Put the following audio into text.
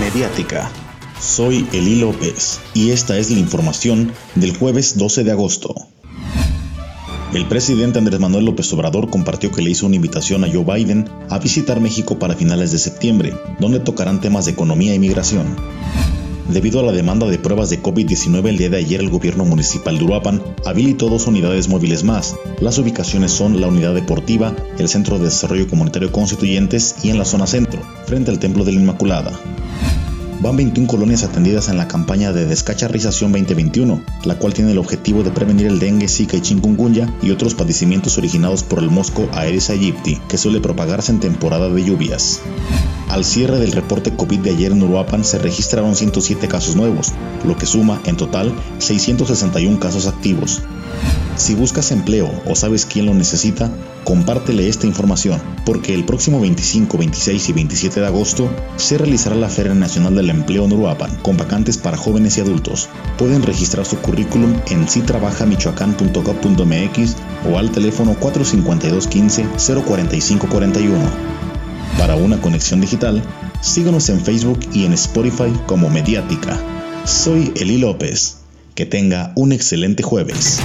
Mediática. Soy Eli López y esta es la información del jueves 12 de agosto. El presidente Andrés Manuel López Obrador compartió que le hizo una invitación a Joe Biden a visitar México para finales de septiembre, donde tocarán temas de economía y migración. Debido a la demanda de pruebas de COVID-19 el día de ayer el gobierno municipal de Uruapan habilitó dos unidades móviles más. Las ubicaciones son la unidad deportiva, el Centro de Desarrollo Comunitario Constituyentes y en la zona centro, frente al Templo de la Inmaculada. Van 21 colonias atendidas en la campaña de descacharrización 2021, la cual tiene el objetivo de prevenir el dengue, zika y chikungunya y otros padecimientos originados por el mosco Aedes aegypti, que suele propagarse en temporada de lluvias. Al cierre del reporte COVID de ayer en Uruapan se registraron 107 casos nuevos, lo que suma en total 661 casos activos. Si buscas empleo o sabes quién lo necesita, compártele esta información, porque el próximo 25, 26 y 27 de agosto se realizará la Feria Nacional del Empleo en Uruapan, con vacantes para jóvenes y adultos. Pueden registrar su currículum en sitrabajamichoacán.gov.mx o al teléfono 452 15 045 41. Para una conexión digital, síguenos en Facebook y en Spotify como Mediática. Soy Eli López. Que tenga un excelente jueves.